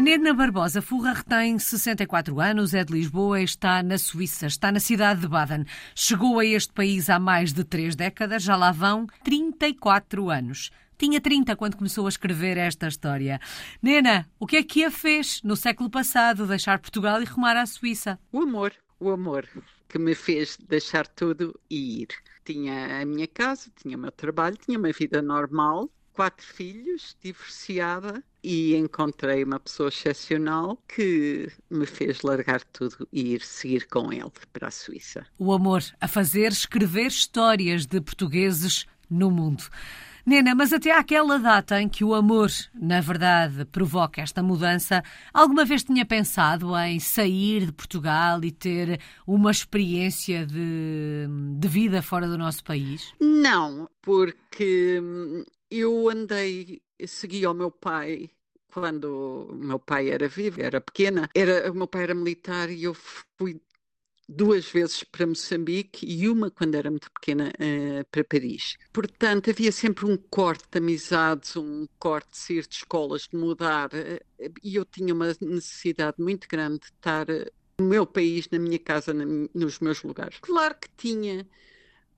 A Barbosa Furra tem 64 anos, é de Lisboa e está na Suíça, está na cidade de Baden. Chegou a este país há mais de três décadas, já lá vão 34 anos. Tinha 30 quando começou a escrever esta história. Nena, o que é que a fez no século passado deixar Portugal e rumar à Suíça? O amor, o amor que me fez deixar tudo e ir. Tinha a minha casa, tinha o meu trabalho, tinha uma vida normal, quatro filhos, divorciada, e encontrei uma pessoa excepcional que me fez largar tudo e ir seguir com ele para a Suíça. O amor a fazer escrever histórias de portugueses no mundo. Nena, mas até àquela data em que o amor, na verdade, provoca esta mudança, alguma vez tinha pensado em sair de Portugal e ter uma experiência de, de vida fora do nosso país? Não, porque eu andei, segui ao meu pai quando o meu pai era vivo, era pequena, era, o meu pai era militar e eu fui duas vezes para Moçambique e uma, quando era muito pequena, uh, para Paris. Portanto, havia sempre um corte de amizades, um corte de sair de escolas, de mudar, uh, e eu tinha uma necessidade muito grande de estar uh, no meu país, na minha casa, na, nos meus lugares. Claro que tinha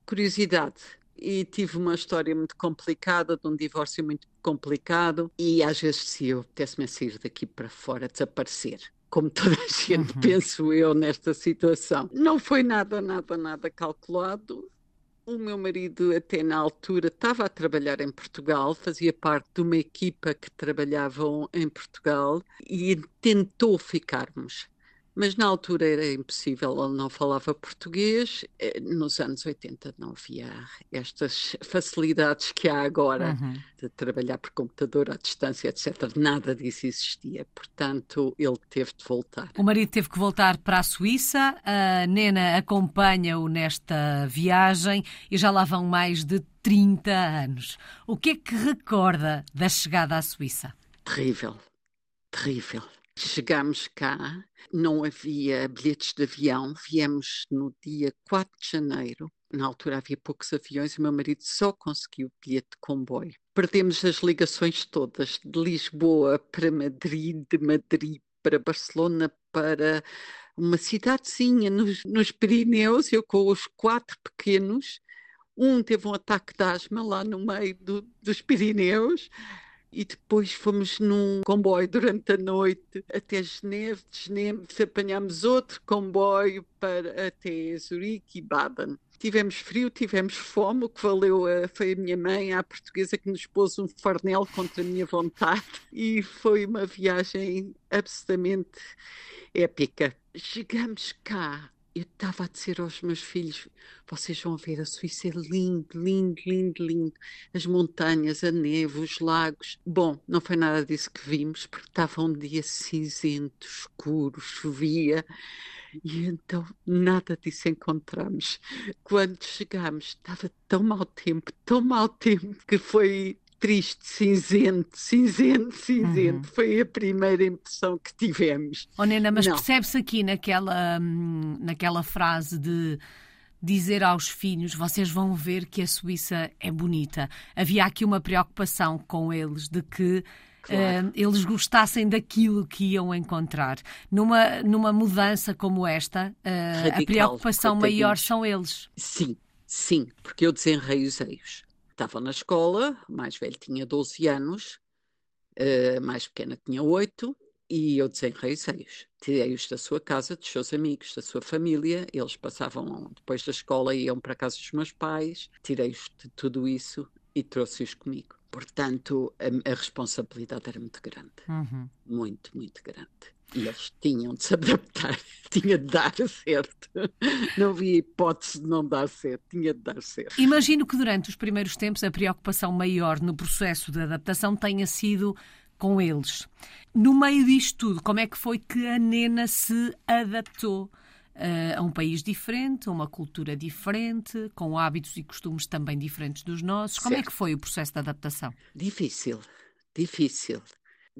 curiosidade e tive uma história muito complicada, de um divórcio muito complicado, e às vezes se eu apetece-me sair daqui para fora, desaparecer. Como toda a gente, uhum. penso eu, nesta situação. Não foi nada, nada, nada calculado. O meu marido, até na altura, estava a trabalhar em Portugal, fazia parte de uma equipa que trabalhavam em Portugal e tentou ficarmos mas na altura era impossível, ele não falava português. Eh, nos anos 80 não havia estas facilidades que há agora uhum. de trabalhar por computador à distância, etc. Nada disso existia, portanto ele teve de voltar. O marido teve que voltar para a Suíça, a Nena acompanha-o nesta viagem e já lá vão mais de 30 anos. O que é que recorda da chegada à Suíça? Terrível, terrível Chegámos cá, não havia bilhetes de avião, viemos no dia 4 de janeiro. Na altura havia poucos aviões e o meu marido só conseguiu bilhete de comboio. Perdemos as ligações todas, de Lisboa para Madrid, de Madrid para Barcelona, para uma cidadezinha nos, nos Pirineus, eu com os quatro pequenos. Um teve um ataque de asma lá no meio do, dos Pirineus e depois fomos num comboio durante a noite até Geneve. De Geneve apanhámos outro comboio para até Zurique e Baden. Tivemos frio, tivemos fome, o que valeu a, foi a minha mãe, a portuguesa, que nos pôs um farnel contra a minha vontade e foi uma viagem absolutamente épica. Chegamos cá eu estava a dizer aos meus filhos: vocês vão ver, a Suíça é lindo, lindo, lindo, lindo. As montanhas, a neve, os lagos. Bom, não foi nada disso que vimos, porque estava um dia cinzento, escuro, chovia. E então nada disso encontramos. Quando chegámos, estava tão mau tempo, tão mau tempo, que foi triste, cinzento, cinzento, cinzento. Uhum. Foi a primeira impressão que tivemos. Oh, Nena, mas percebe-se aqui naquela, hum, naquela frase de dizer aos filhos: vocês vão ver que a Suíça é bonita. Havia aqui uma preocupação com eles de que. Claro. Uh, eles gostassem daquilo que iam encontrar. Numa, numa mudança como esta, uh, Radical, a preocupação maior são eles. Sim, sim, porque eu desenrei os eios estavam na escola, o mais velho tinha 12 anos, a mais pequena tinha 8, e eu desenrei seios. Tirei-os da sua casa, dos seus amigos, da sua família, eles passavam depois da escola, iam para a casa dos meus pais, tirei-os de tudo isso e trouxe-os comigo. Portanto, a, a, responsabilidade era muito grande. Uhum. Muito, muito grande. Eles tinham de se adaptar, tinha de dar certo. Não havia hipótese de não dar certo, tinha de dar certo. Imagino que durante os primeiros tempos a preocupação maior no processo de adaptação tenha sido com eles. No meio disto tudo, como é que foi que a Nena se adaptou? Uh, a um país diferente, a uma cultura diferente, com hábitos e costumes também diferentes dos nossos. Como é que foi o processo de adaptação? Difícil, difícil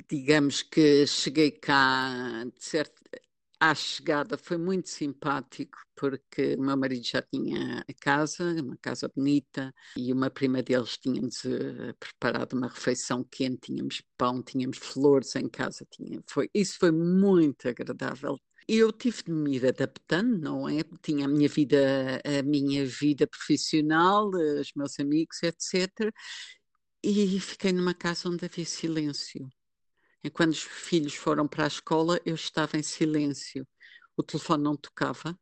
digamos que cheguei cá, de certo, à chegada foi muito simpático, porque o meu marido já tinha a casa, uma casa bonita, e uma prima deles tinha-nos uh, preparado uma refeição quente, tínhamos pão, tínhamos flores em casa, tinha, foi, isso foi muito agradável. Eu tive de me ir adaptando, não é? Tinha a minha vida, a minha vida profissional, os meus amigos, etc. E fiquei numa casa onde havia silêncio. E quando os filhos foram para a escola, eu estava em silêncio. O telefone não tocava,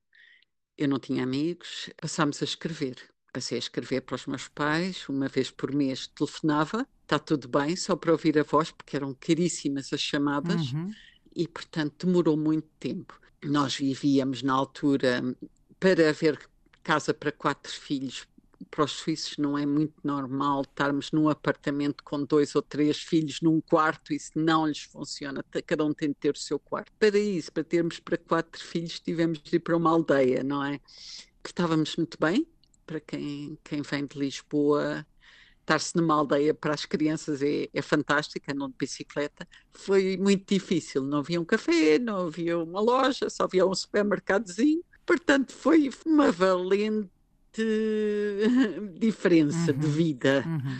eu não tinha amigos, passámos a escrever. Passei a escrever para os meus pais, uma vez por mês telefonava, está tudo bem, só para ouvir a voz, porque eram caríssimas as chamadas, uhum. e portanto demorou muito tempo. Nós vivíamos na altura, para haver casa para quatro filhos, para os suíços não é muito normal estarmos num apartamento com dois ou três filhos num quarto, isso não lhes funciona, cada um tem de ter o seu quarto. Para isso, para termos para quatro filhos, tivemos de ir para uma aldeia, não é? Que estávamos muito bem, para quem, quem vem de Lisboa, estar-se numa aldeia para as crianças é, é fantástico, andam de bicicleta. Foi muito difícil, não havia um café, não havia uma loja, só havia um supermercadozinho. Portanto, foi uma valente diferença uhum. de vida. Uhum.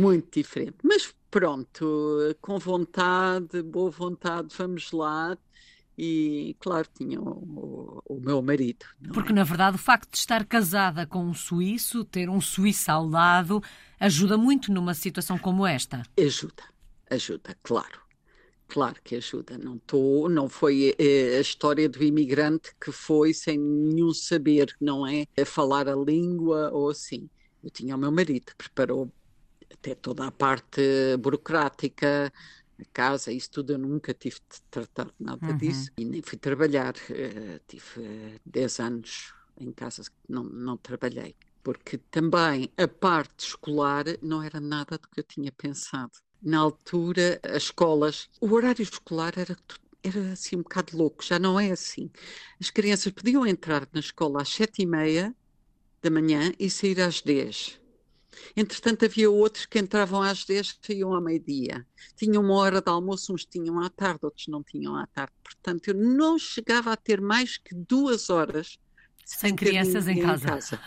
Muito diferente. Mas pronto, com vontade, boa vontade, vamos lá. E, claro, tinha o, o, o meu marido. Porque, é? na verdade, o facto de estar casada com um suíço, ter um suíço ao lado, ajuda muito numa situação como esta. Ajuda, ajuda, claro. Claro que ajuda. Não, tô, não foi é, a história do imigrante que foi sem nenhum saber, não é? A falar a língua ou assim. Eu tinha o meu marido, preparou até toda a parte burocrática, a casa, isso tudo. Eu nunca tive de tratar de nada uhum. disso e nem fui trabalhar. Uh, tive uh, 10 anos em casa que não, não trabalhei. Porque também a parte escolar não era nada do que eu tinha pensado na altura, as escolas, o horário escolar era, era assim um bocado louco, já não é assim. As crianças podiam entrar na escola às sete e meia da manhã e sair às dez. Entretanto, havia outros que entravam às 10 e saíam ao meio-dia. Tinham uma hora de almoço, uns tinham à tarde, outros não tinham à tarde. Portanto, eu não chegava a ter mais que duas horas sem, sem crianças em casa. em casa.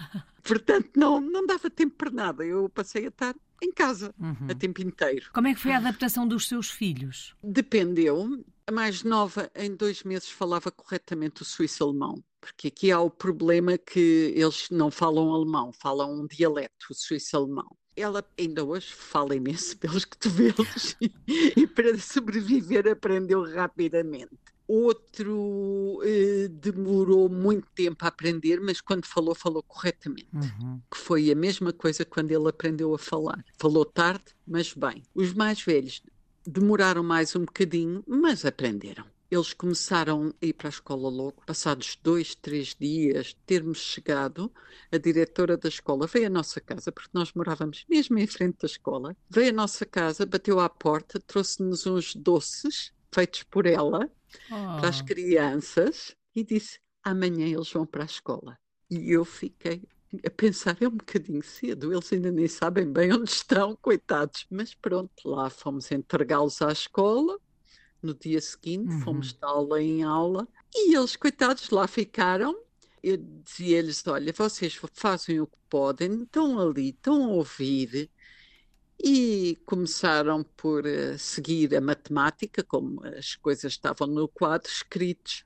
Portanto, não, não dava tempo para nada. Eu passei a estar em casa uhum. a tempo inteiro. Como é que foi a adaptação dos seus filhos? Dependeu. A mais nova, em dois meses, falava corretamente o suíço-alemão. Porque aqui há o problema que eles não falam alemão, falam um dialeto, o suíço-alemão. Ela ainda hoje fala imenso pelos cotovelos e para sobreviver aprendeu rapidamente. Outro eh, demorou muito tempo a aprender, mas quando falou, falou corretamente. Uhum. Que foi a mesma coisa quando ele aprendeu a falar. Falou tarde, mas bem. Os mais velhos demoraram mais um bocadinho, mas aprenderam. Eles começaram a ir para a escola logo. Passados dois, três dias de termos chegado, a diretora da escola veio à nossa casa, porque nós morávamos mesmo em frente da escola. Veio à nossa casa, bateu à porta, trouxe-nos uns doces feitos por ela oh. para as oh. crianças e disse: amanhã eles vão para a escola. E eu fiquei a pensar, é um bocadinho cedo, eles ainda nem sabem bem onde estão, coitados. Mas pronto, lá fomos entregá-los à escola. No dia seguinte, uhum. fomos de aula em aula e eles, coitados, lá ficaram. Eu dizia-lhes: Olha, vocês fazem o que podem, estão ali, estão a ouvir, e começaram por uh, seguir a matemática, como as coisas estavam no quadro escritos.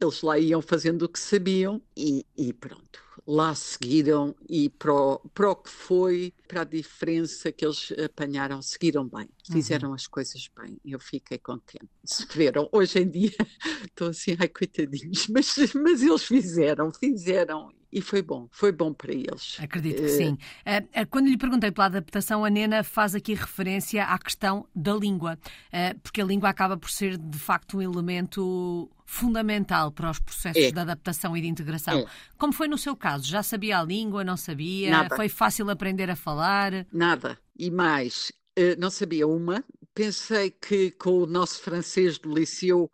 Eles lá iam fazendo o que sabiam e, e pronto. Lá seguiram e para o, para o que foi, para a diferença que eles apanharam, seguiram bem, fizeram uhum. as coisas bem. Eu fiquei contente. Sofreram. Hoje em dia estou assim, ai coitadinhos, mas, mas eles fizeram, fizeram e foi bom, foi bom para eles. Acredito que uh... sim. Uh, quando lhe perguntei pela adaptação, a Nena faz aqui referência à questão da língua, porque a língua acaba por ser de facto um elemento fundamental para os processos é. de adaptação e de integração. É. Como foi no seu caso? Já sabia a língua, não sabia? Nada. Foi fácil aprender a falar? Nada. E mais, não sabia uma. Pensei que com o nosso francês do liceu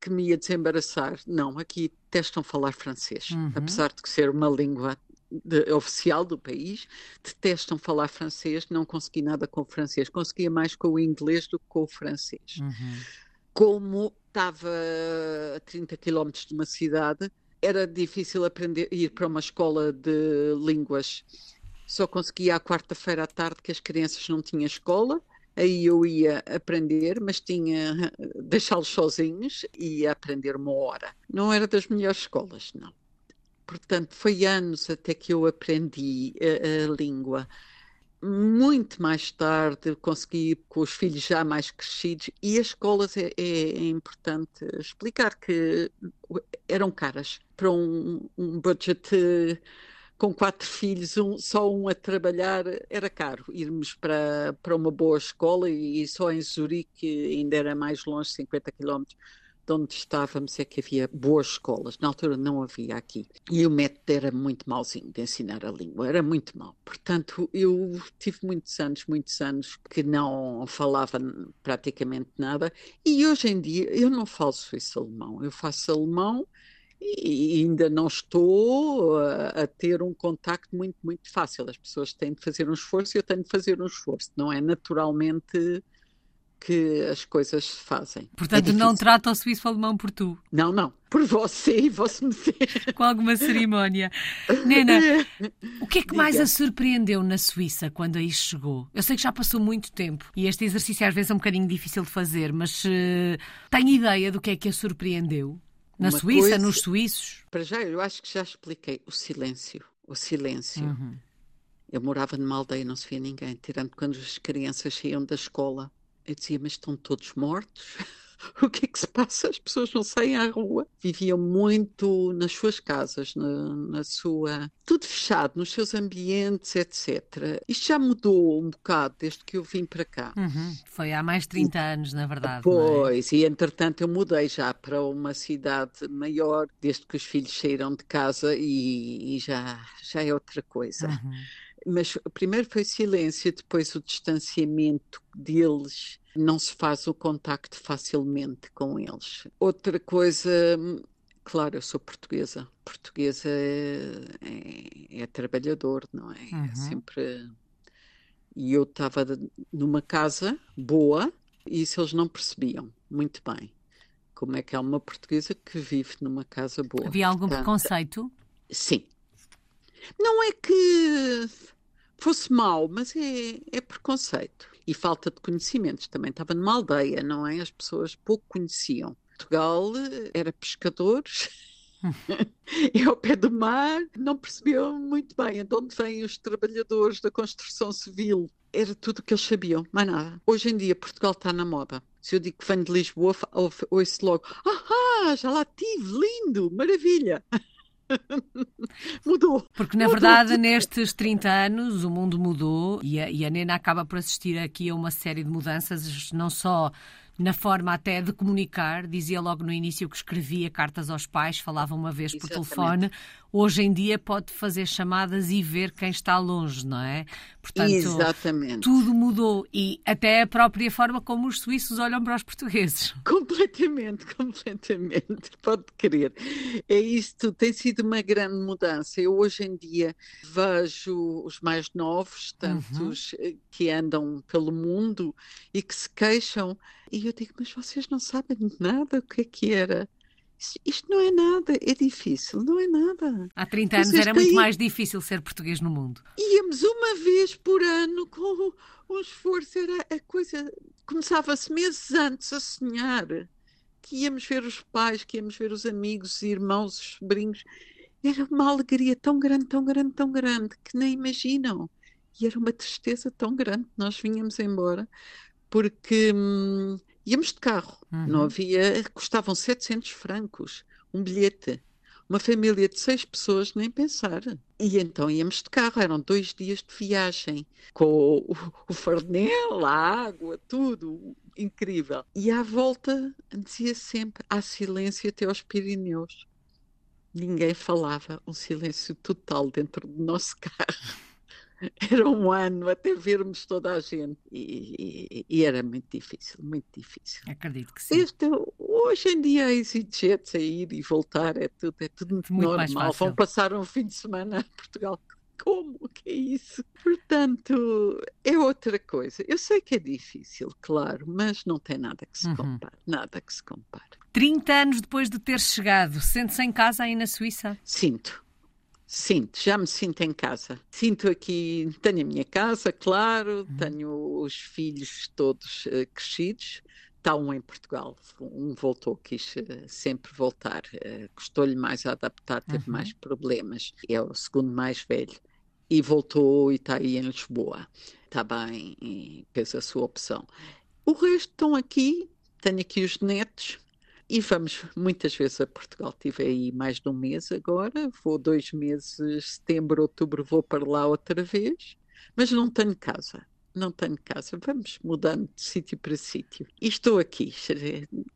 que me ia desembaraçar. Não, aqui testam falar francês, uhum. apesar de ser uma língua de, oficial do país, detestam falar francês, não consegui nada com o francês, conseguia mais com o inglês do que com o francês. Uhum. Como estava a 30 quilómetros de uma cidade, era difícil aprender ir para uma escola de línguas. Só conseguia à quarta-feira à tarde que as crianças não tinham escola. Aí eu ia aprender, mas tinha deixá-los sozinhos e ia aprender uma hora. Não era das melhores escolas, não. Portanto, foi anos até que eu aprendi a, a língua muito mais tarde consegui com os filhos já mais crescidos e as escolas é, é, é importante explicar que eram caras para um, um budget com quatro filhos, um, só um a trabalhar era caro. Irmos para, para uma boa escola e, e só em Zurique ainda era mais longe, 50 quilómetros de onde estávamos é que havia boas escolas. Na altura não havia aqui. E o método era muito mauzinho de ensinar a língua, era muito mau. Portanto, eu tive muitos anos, muitos anos que não falava praticamente nada. E hoje em dia eu não falo suíço-alemão, eu faço alemão e ainda não estou a, a, ter um contacto muito, muito fácil. As pessoas têm de fazer um esforço e eu tenho de fazer um esforço. Não é naturalmente que as coisas se fazem. Portanto, é não trata o suíço alemão por tu. Não, não. Por você e você me Com alguma cerimónia. Nena, o que é que Diga. mais a surpreendeu na Suíça quando aí chegou? Eu sei que já passou muito tempo e este exercício às vezes é um bocadinho difícil de fazer, mas uh, tem ideia do que é que a surpreendeu? Na Suíça, coisa... nos suíços? Para já, eu acho que já expliquei. O silêncio. O silêncio. Uhum. Eu morava numa aldeia, não se via ninguém, tirando quando as crianças saíam da escola eu dizia, mas estão todos mortos? o que é que se passa? As pessoas não saem à rua. Viviam muito nas suas casas, na, na, sua. tudo fechado, nos seus ambientes, etc. Isto já mudou um bocado desde que eu vim para cá. Uhum. Foi há mais de 30 e, anos, na verdade. É? Pois, é? e entretanto eu mudei já para uma cidade maior, desde que os filhos saíram de casa e, e já, já é outra coisa. Uhum mas primeiro foi silêncio, depois o distanciamento deles, não se faz o contacto facilmente com eles. Outra coisa, claro, eu sou portuguesa, portuguesa é, é, é trabalhador, não é? é uhum. É sempre. E eu estava numa casa boa e isso eles não percebiam muito bem. Como é que há uma portuguesa que vive numa casa boa? Havia algum Portanto, preconceito? Sim, não é que fosse mau, mas é, é preconceito e falta de conhecimentos. Também estava numa aldeia, não é? As pessoas pouco conheciam. Portugal eh, era pescadores. e ao pé do mar não percebiam muito bem de onde vêm os trabalhadores da construção civil. Era tudo o que eles sabiam, mais nada. Hoje em dia Portugal está na moda. Se eu digo que venho de Lisboa, ouço logo: Ah, já lá tive, lindo, maravilha. mudou. Porque, na mudou. verdade, nestes 30 anos o mundo mudou e a, e a Nena acaba por assistir aqui a uma série de mudanças, não só na forma até de comunicar. Dizia logo no início que escrevia cartas aos pais, falava uma vez por Exatamente. telefone. Hoje em dia pode fazer chamadas e ver quem está longe, não é? Portanto, Exatamente. tudo mudou e até a própria forma como os suíços olham para os portugueses. Completamente, completamente, pode crer. É isto, tem sido uma grande mudança. Eu hoje em dia vejo os mais novos, tantos uhum. que andam pelo mundo e que se queixam e eu digo, mas vocês não sabem nada o que é que era. Isto não é nada, é difícil, não é nada. Há 30 anos Vocês era muito mais difícil ser português no mundo. Íamos uma vez por ano com um esforço, era a coisa. Começava-se meses antes a sonhar que íamos ver os pais, que íamos ver os amigos, os irmãos, os sobrinhos. Era uma alegria tão grande, tão grande, tão grande, que nem imaginam. E era uma tristeza tão grande. Nós vinhamos embora porque hum, íamos de carro, uhum. não havia, custavam 700 francos um bilhete. Uma família de seis pessoas, nem pensar. E então íamos de carro, eram dois dias de viagem, com o, o farnel, a água, tudo, incrível. E à volta dizia sempre: há silêncio até aos Pirineus. Ninguém falava, um silêncio total dentro do nosso carro. Era um ano até vermos toda a gente e, e, e era muito difícil, muito difícil. Acredito que sim. Este, hoje em dia a EasyJet sair e voltar é tudo, é tudo muito, muito normal. Vão passar um fim de semana a Portugal como? Que é isso? Portanto, é outra coisa. Eu sei que é difícil, claro, mas não tem nada que se uhum. compare. Nada que se compare. 30 anos depois de ter chegado, sente-se em casa aí na Suíça? Sinto. Sinto, já me sinto em casa. Sinto aqui, tenho a minha casa, claro, uhum. tenho os filhos todos uh, crescidos. Está um em Portugal, um voltou, quis uh, sempre voltar. Uh, Custou-lhe mais a adaptar, teve uhum. mais problemas. É o segundo mais velho. E voltou e está aí em Lisboa. Está bem, fez a sua opção. O resto estão aqui, tenho aqui os netos, e vamos muitas vezes a Portugal. Estive aí mais de um mês agora, vou dois meses, setembro, outubro, vou para lá outra vez, mas não tenho casa. Não tenho casa, vamos mudando de sítio para sítio. E estou aqui,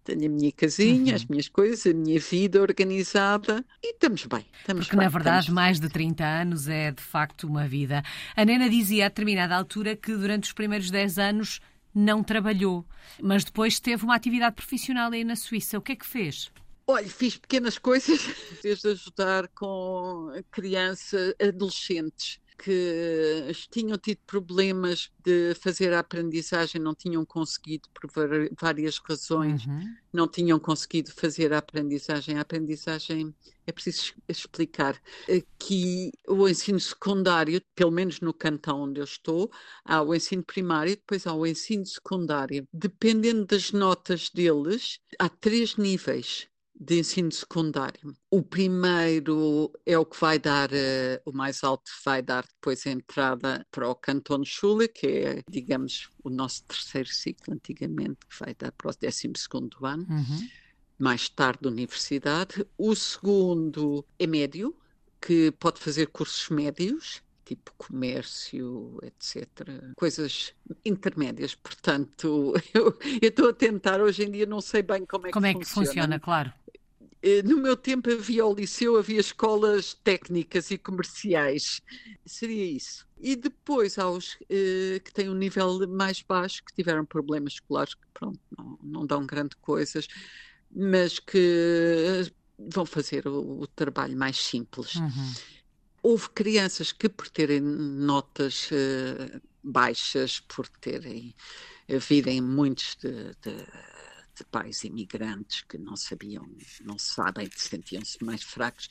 tenho a minha casinha, uhum. as minhas coisas, a minha vida organizada e estamos bem. Estamos Porque, bem, na verdade, mais de 30 anos é de facto uma vida. A Nena dizia a determinada altura que durante os primeiros 10 anos não trabalhou, mas depois teve uma atividade profissional aí na Suíça. O que é que fez? Olha, fiz pequenas coisas, desde ajudar com crianças, adolescentes que tinham tido problemas de fazer a aprendizagem, não tinham conseguido, por várias razões, uhum. não tinham conseguido fazer a aprendizagem. A aprendizagem é preciso explicar que o ensino secundário, pelo menos no cantão onde eu estou, há o ensino primário e depois há o ensino secundário. Dependendo das notas deles, há três níveis de ensino secundário. O primeiro é o que vai dar, uh, o mais alto vai dar depois a entrada para o Canton Schule, que é, digamos, o nosso terceiro ciclo antigamente, que vai dar para o 12 ano. Uhum. Mais tarde, universidade. O segundo é médio, que pode fazer cursos médios, tipo comércio, etc. Coisas intermédias. Portanto, eu estou a tentar, hoje em dia não sei bem como é como que funciona. Como é que funciona, claro. Eh, no meu tempo havia o liceu, havia escolas técnicas e comerciais. Seria isso. E depois há os uh, que têm um nível mais baixo, que tiveram problemas escolares, que pronto, não, não dão grande coisas, mas que vão fazer o, o trabalho mais simples. Uhum. Houve crianças que, por terem notas baixas, por terem havido em muitos de, de de pais imigrantes que não sabiam, não sabem, sentiam-se mais fracos,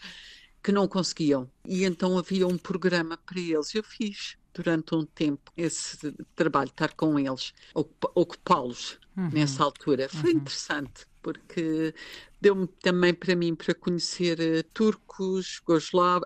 que não conseguiam. E então havia um programa para eles. Eu fiz durante um tempo esse trabalho, estar com eles, ocupá-los uhum. nessa altura. Foi uhum. interessante, porque deu-me também para mim para conhecer uh, turcos,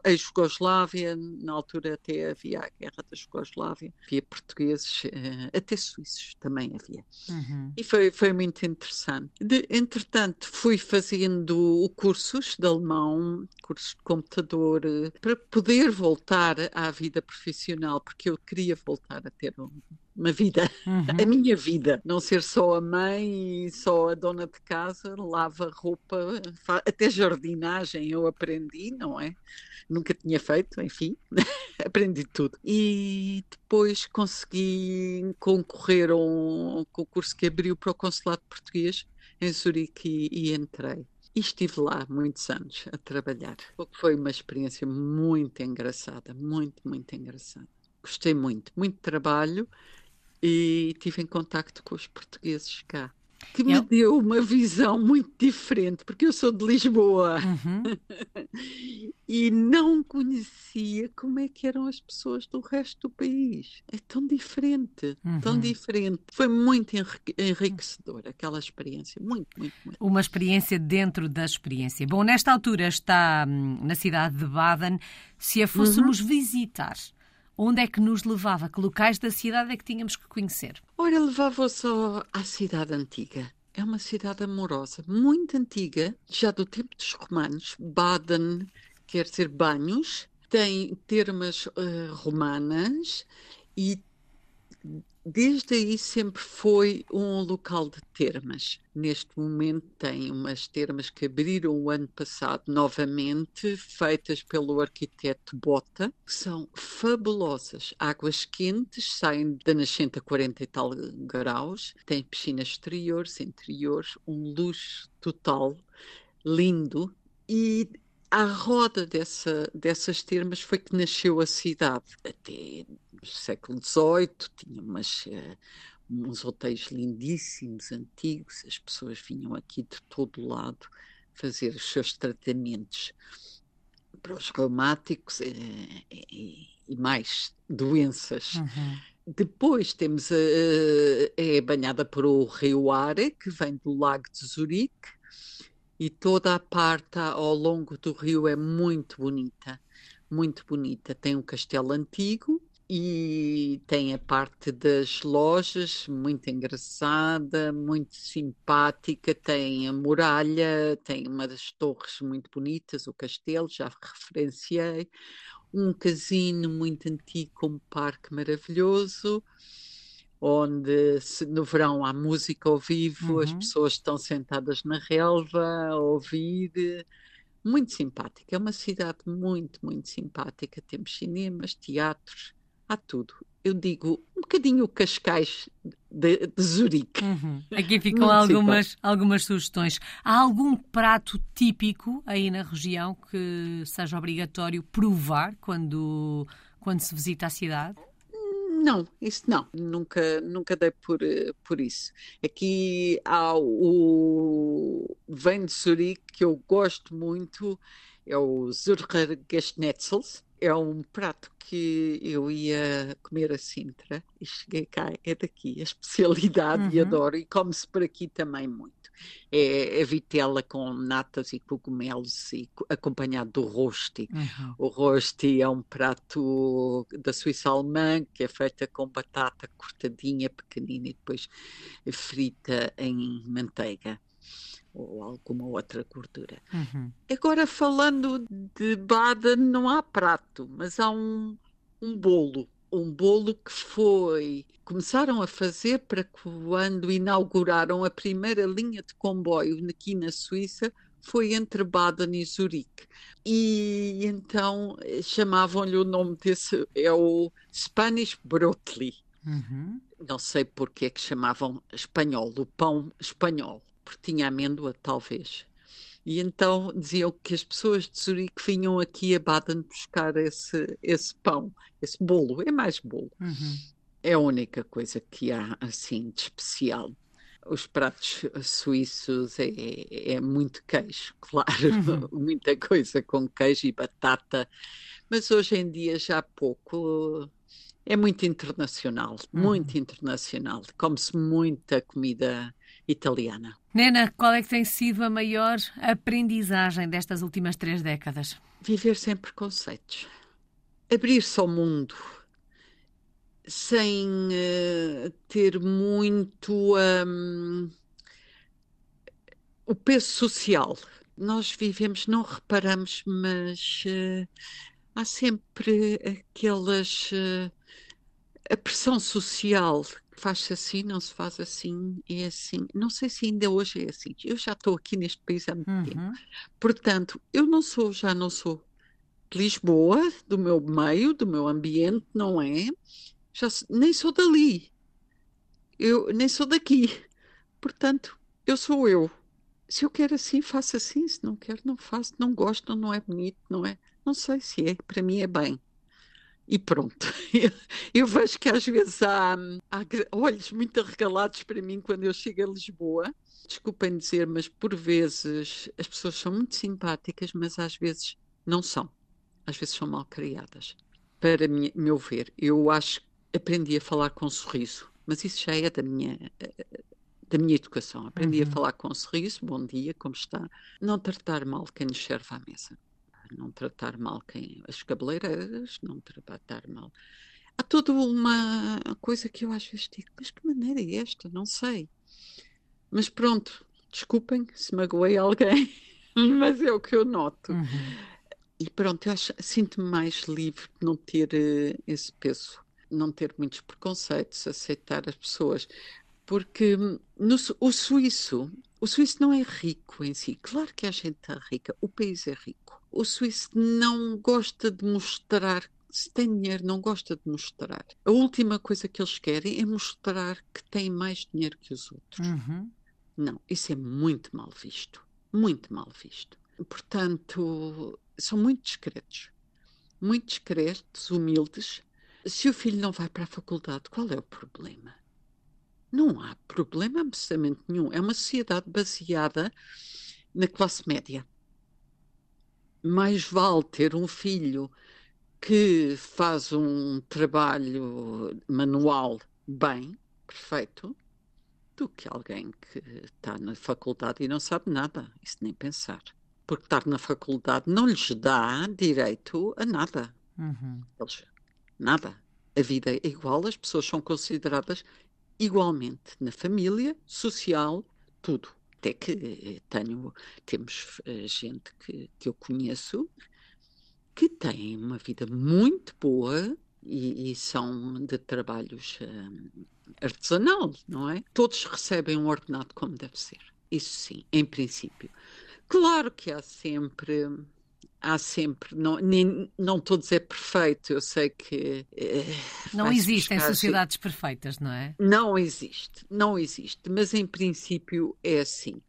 ex-Jugoslávia, na altura até havia a guerra da Jugoslávia, havia portugueses, uh, até suíços também havia. Uhum. E foi, foi muito interessante. De, entretanto, fui fazendo cursos de alemão, cursos de computador, uh, para poder voltar à vida profissional, porque eu queria voltar a ter um, uma vida, uhum. a minha vida, não ser só a mãe e só a dona de casa, lava roupa, até jardinagem eu aprendi, não é? Nunca tinha feito, enfim, aprendi tudo. E depois consegui concorrer a um concurso que abriu para o Consulado Português em Zurique e, e entrei. E estive lá muitos anos a trabalhar. Foi uma experiência muito engraçada, muito, muito engraçada. Gostei muito, muito trabalho e tive em contacto com os portugueses cá. Que me eu... deu uma visão muito diferente, porque eu sou de Lisboa uhum. e não conhecia como é que eram as pessoas do resto do país. É tão diferente, uhum. tão diferente. Foi muito enriquecedora aquela experiência, muito, muito, muito. Uma experiência dentro da experiência. Bom, nesta altura está hum, na cidade de Baden. Se a fôssemos uhum. visitar, Onde é que nos levava? Que locais da cidade é que tínhamos que conhecer? Ora, levava só à cidade antiga. É uma cidade amorosa, muito antiga, já do tempo dos romanos. Baden quer dizer banhos, tem termas uh, romanas e Desde aí sempre foi um local de termas. Neste momento tem umas termas que abriram o ano passado novamente, feitas pelo arquiteto Bota, que são fabulosas. Águas quentes, saem da nascente a 40 e tal graus, tem piscinas exteriores, interiores, um luxo total, lindo. E à roda dessa, dessas termas foi que nasceu a cidade. Até no século XVIII tinha umas, uh, uns hotéis lindíssimos, antigos, as pessoas vinham aqui de todo lado fazer os seus tratamentos para os reumáticos e, eh, e, e mais doenças. Uhum. Depois temos a, é banhada por o rio Are, que vem do lago de Zurique, e toda a parte ao longo do rio é muito bonita, muito bonita. Tem um castelo antigo e tem a parte das lojas, muito engraçada, muito simpática. Tem a muralha, tem uma das torres muito bonitas, o castelo, já referenciei. Um casino muito antigo um parque maravilhoso onde se, no verão há música ao vivo, uhum. as pessoas estão sentadas na relva a ouvir. Muito simpática, é uma cidade muito, muito simpática. Temos cinemas, teatros, há tudo. Eu digo um bocadinho o Cascais de, de Zurique. Uhum. Aqui ficam algumas, algumas sugestões. Há algum prato típico aí na região que seja obrigatório provar quando, quando se visita a cidade? Não, isso não, nunca, nunca dei por, por isso. Aqui há o vem de Zurique que eu gosto muito, é o Zürcher Geschnetzels, é um prato que eu ia comer a Sintra e cheguei cá, é daqui, a especialidade uhum. e adoro, e come-se por aqui também muito é a vitela com natas e cogumelos e acompanhado do rosti. Uhum. O rosti é um prato da Suíça alemã que é feita com batata cortadinha, pequenina e depois frita em manteiga ou alguma outra gordura. Uhum. Agora, falando de Baden, não há prato, mas há um, um bolo um bolo que foi. Começaram a fazer para quando inauguraram a primeira linha de comboio aqui na Suíça, foi entre Baden e Zurique. E então eh, chamavam-lhe o nome desse, é o Spanish Brotli. Uhum. Não sei porque é que chamavam espanhol, o pão espanhol, porque tinha amêndoa, talvez. E então diziam que as pessoas de Zurique vinham aqui a Baden buscar esse, esse pão, esse bolo. É mais bolo. Uhum. É a única coisa que há assim de especial. Os pratos suíços é, é muito queijo, claro, uhum. muita coisa com queijo e batata, mas hoje em dia já há pouco é muito internacional, uhum. muito internacional. Come-se muita comida italiana. Nena, qual é que tem sido a maior aprendizagem destas últimas três décadas? Viver sem preconceitos. Abrir-se ao mundo sem uh, ter muito um, o peso social. Nós vivemos, não reparamos, mas uh, há sempre aquelas. Uh, a pressão social faz-se assim, não se faz assim, é assim. Não sei se ainda hoje é assim. Eu já estou aqui neste país há muito uhum. tempo. Portanto, eu não sou, já não sou de Lisboa, do meu meio, do meu ambiente, não é? Já, nem sou dali. Eu nem sou daqui. Portanto, eu sou eu. Se eu quero assim, faço assim. Se não quero, não faço. Não gosto, não é bonito, não é? Não sei se é. Para mim é bem e pronto. Eu vejo que às vezes há, há, olhos muito arregalados para mim quando eu chego a Lisboa. Desculpem dizer, mas por vezes as pessoas são muito simpáticas, mas às vezes não são. Às vezes são mal criadas. Para mim, meu ver, eu acho que aprendi a falar com sorriso, mas isso já é da minha da minha educação. Aprendi uhum. a falar com sorriso, bom dia, como está? Não tratar mal quem nos serve à mesa não tratar mal quem as cabeleireiras, não tratar mal. Há toda uma coisa que eu às vezes digo, mas que maneira é esta? Não sei. Mas pronto, desculpem se magoei alguém, mas é o que eu noto. Uhum. E pronto, eu sinto-me mais livre de não ter uh, esse peso, não ter muitos preconceitos, aceitar as pessoas. Porque hum, no, o suíço, o suíço não é rico em si. Claro que a gente está rica, o país é rico o suíço não gosta de mostrar se tem dinheiro, não gosta de mostrar. A última coisa que eles querem é mostrar que têm mais dinheiro que os outros. Uhum. Não, isso é muito mal visto. Muito mal visto. Portanto, são muito discretos. Muito discretos, humildes. Se o filho não vai para a faculdade, qual é o problema? Não há problema absolutamente nenhum. É uma sociedade baseada na classe média. Mais vale ter um filho que faz um trabalho manual bem, perfeito, do que alguém que está na faculdade e não sabe nada. Isso nem pensar. Porque estar na faculdade não lhes dá direito a nada. Uhum. Eles, nada. A vida é igual, as pessoas são consideradas igualmente na família, social, tudo. Até que eh, tenho, temos eh, gente que, que eu conheço que tem uma vida muito boa e, e são de trabalhos um, artesanal, não é? Todos recebem um ordenado como deve ser. Isso sim, em princípio. Claro que há sempre há sempre, não, nem, não todos é perfeito, eu sei que. Eh, não existem sociedades perfeitas, não é? Não existe, não existe, mas em princípio é assim.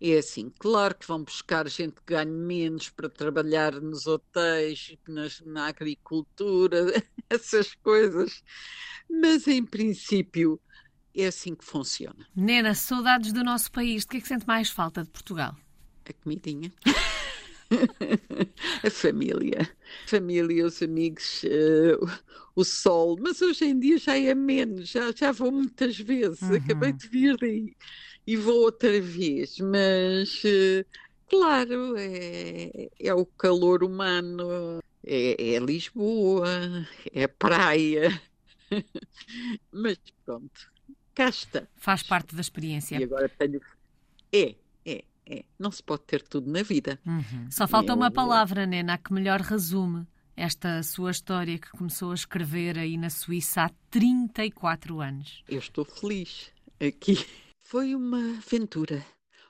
É assim, claro que vão buscar gente que ganhe menos para trabalhar nos hotéis, nas, na agricultura, essas coisas, mas em princípio é assim que funciona. Nena, saudades do nosso país, de que é que sente mais falta de Portugal? A comidinha. a família, família, os amigos, uh, o, sol, mas hoje em dia já é menos, já, já vou muitas vezes, uhum. acabei de vir daí e vou outra vez, mas uh, claro, é, é o calor humano, é, é Lisboa, é praia, mas pronto, cá está. Faz parte da experiência. E agora tenho. É, é, não se pode ter tudo na vida. Uhum. Só falta Eu... uma palavra, Nena, que melhor resume esta sua história que começou a escrever aí na Suíça há 34 anos. Eu estou feliz aqui. Foi uma aventura,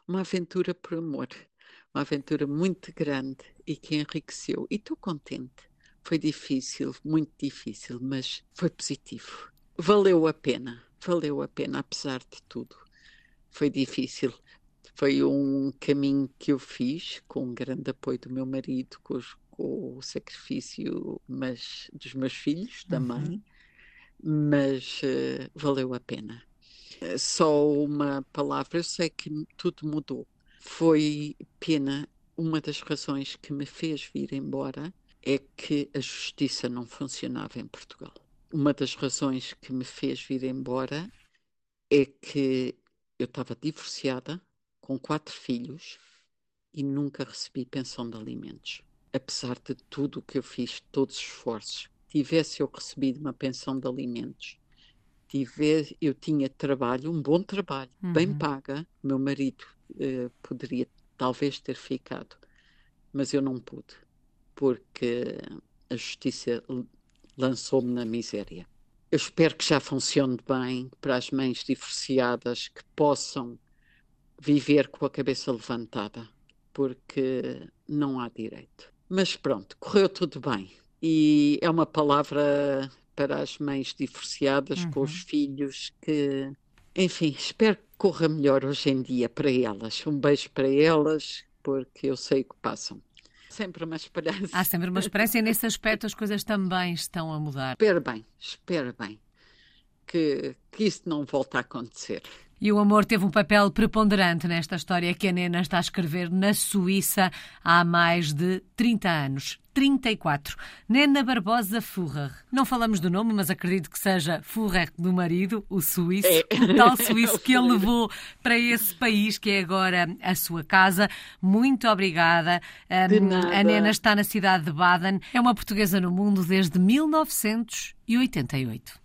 uma aventura por amor, uma aventura muito grande e que enriqueceu. E estou contente. Foi difícil, muito difícil, mas foi positivo. Valeu a pena, valeu a pena, apesar de tudo. Foi difícil, foi um caminho que eu fiz com um grande apoio do meu marido, com, os, com o sacrifício mas, dos meus filhos também, uhum. mas uh, valeu a pena. Uh, só uma palavra, eu sei que tudo mudou. Foi pena, uma das razões que me fez vir embora é que a justiça não funcionava em Portugal. Uma das razões que me fez vir embora é que eu estava divorciada, com quatro filhos e nunca recebi pensão de alimentos. Apesar de tudo o que eu fiz, todos os esforços, tivesse eu recebido uma pensão de alimentos, tivesse, eu tinha trabalho, um bom trabalho, uhum. bem paga, meu marido uh, poderia talvez ter ficado, mas eu não pude, porque a justiça lançou-me na miséria. Eu espero que já funcione bem para as mães divorciadas que possam viver com a cabeça levantada, porque não há direito. Mas pronto, correu tudo bem. E é uma palavra para as mães divorciadas uhum. com os uhum. filhos que, enfim, espero que corra melhor hoje em dia para elas. Um beijo para elas, porque eu sei que passam. Sempre uma esperança. Há sempre uma esperança e nesse aspecto as coisas também estão a mudar. Espero bem, espero bem que, que isso não volte a acontecer. E o amor teve um papel preponderante nesta história que a Nena está a escrever na Suíça há mais de 30 anos. 34. Nena Barbosa Furrer. Não falamos do nome, mas acredito que seja Furrer do marido, o suíço, é. o tal suíço que ele levou para esse país que é agora a sua casa. Muito obrigada. A Nena está na cidade de Baden. É uma portuguesa no mundo desde 1988.